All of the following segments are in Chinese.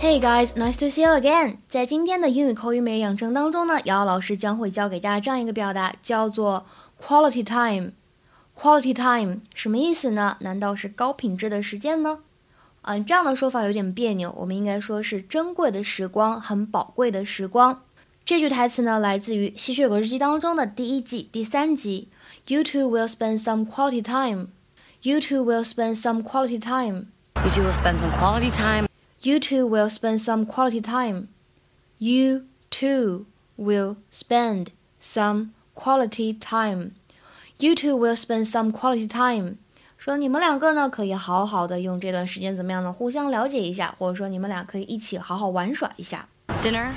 Hey guys, nice to see you again。在今天的英语口语每日养成当中呢，瑶瑶老师将会教给大家这样一个表达，叫做 quality time。quality time 什么意思呢？难道是高品质的时间吗？嗯，这样的说法有点别扭，我们应该说是珍贵的时光，很宝贵的时光。这句台词呢，来自于《吸血鬼日记》当中的第一季第三集。You two will spend some quality time. You two will spend some quality time. You two will spend some quality time. You two will spend some quality time. You two will spend some quality time. You two will spend some quality time. 说你们两个呢，可以好好的用这段时间怎么样呢？互相了解一下，或者说你们俩可以一起好好玩耍一下。Dinner,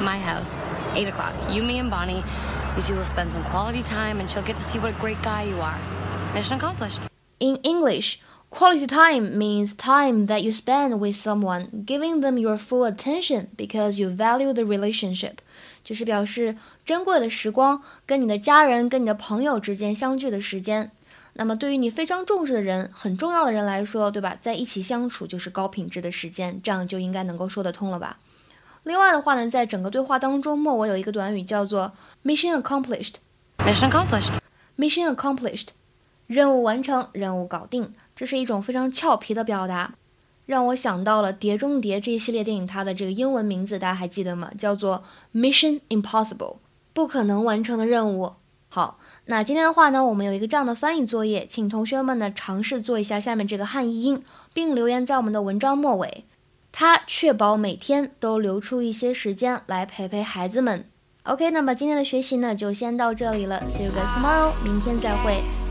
my house, eight o'clock. You, me, and Bonnie. You two will spend some quality time, and she'll get to see what a great guy you are. Mission accomplished. In English, Quality time means time that you spend with someone, giving them your full attention because you value the relationship，就是表示珍贵的时光，跟你的家人、跟你的朋友之间相聚的时间。那么对于你非常重视的人、很重要的人来说，对吧？在一起相处就是高品质的时间，这样就应该能够说得通了吧？另外的话呢，在整个对话当中，末尾有一个短语叫做 mission accomplished。Mission accomplished. Mission accomplished，任务完成，任务搞定。这是一种非常俏皮的表达，让我想到了《碟中谍》这一系列电影，它的这个英文名字大家还记得吗？叫做 Mission Impossible，不可能完成的任务。好，那今天的话呢，我们有一个这样的翻译作业，请同学们呢尝试做一下下面这个汉译英，并留言在我们的文章末尾。他确保每天都留出一些时间来陪陪孩子们。OK，那么今天的学习呢就先到这里了，See you guys tomorrow，明天再会。